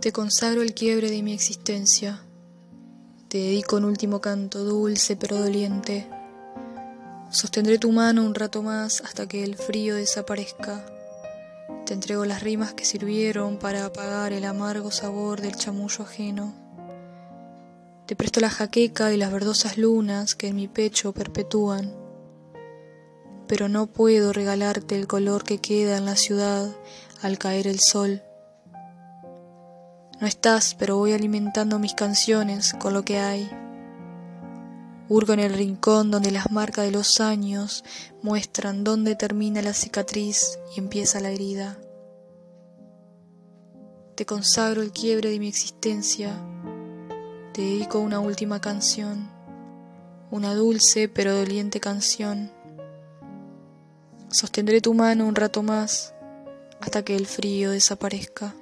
Te consagro el quiebre de mi existencia. Te dedico un último canto dulce pero doliente. Sostendré tu mano un rato más hasta que el frío desaparezca. Te entrego las rimas que sirvieron para apagar el amargo sabor del chamullo ajeno. Te presto la jaqueca y las verdosas lunas que en mi pecho perpetúan. Pero no puedo regalarte el color que queda en la ciudad al caer el sol. No estás, pero voy alimentando mis canciones con lo que hay. Hurgo en el rincón donde las marcas de los años muestran dónde termina la cicatriz y empieza la herida. Te consagro el quiebre de mi existencia. Te dedico una última canción, una dulce pero doliente canción. Sostendré tu mano un rato más hasta que el frío desaparezca.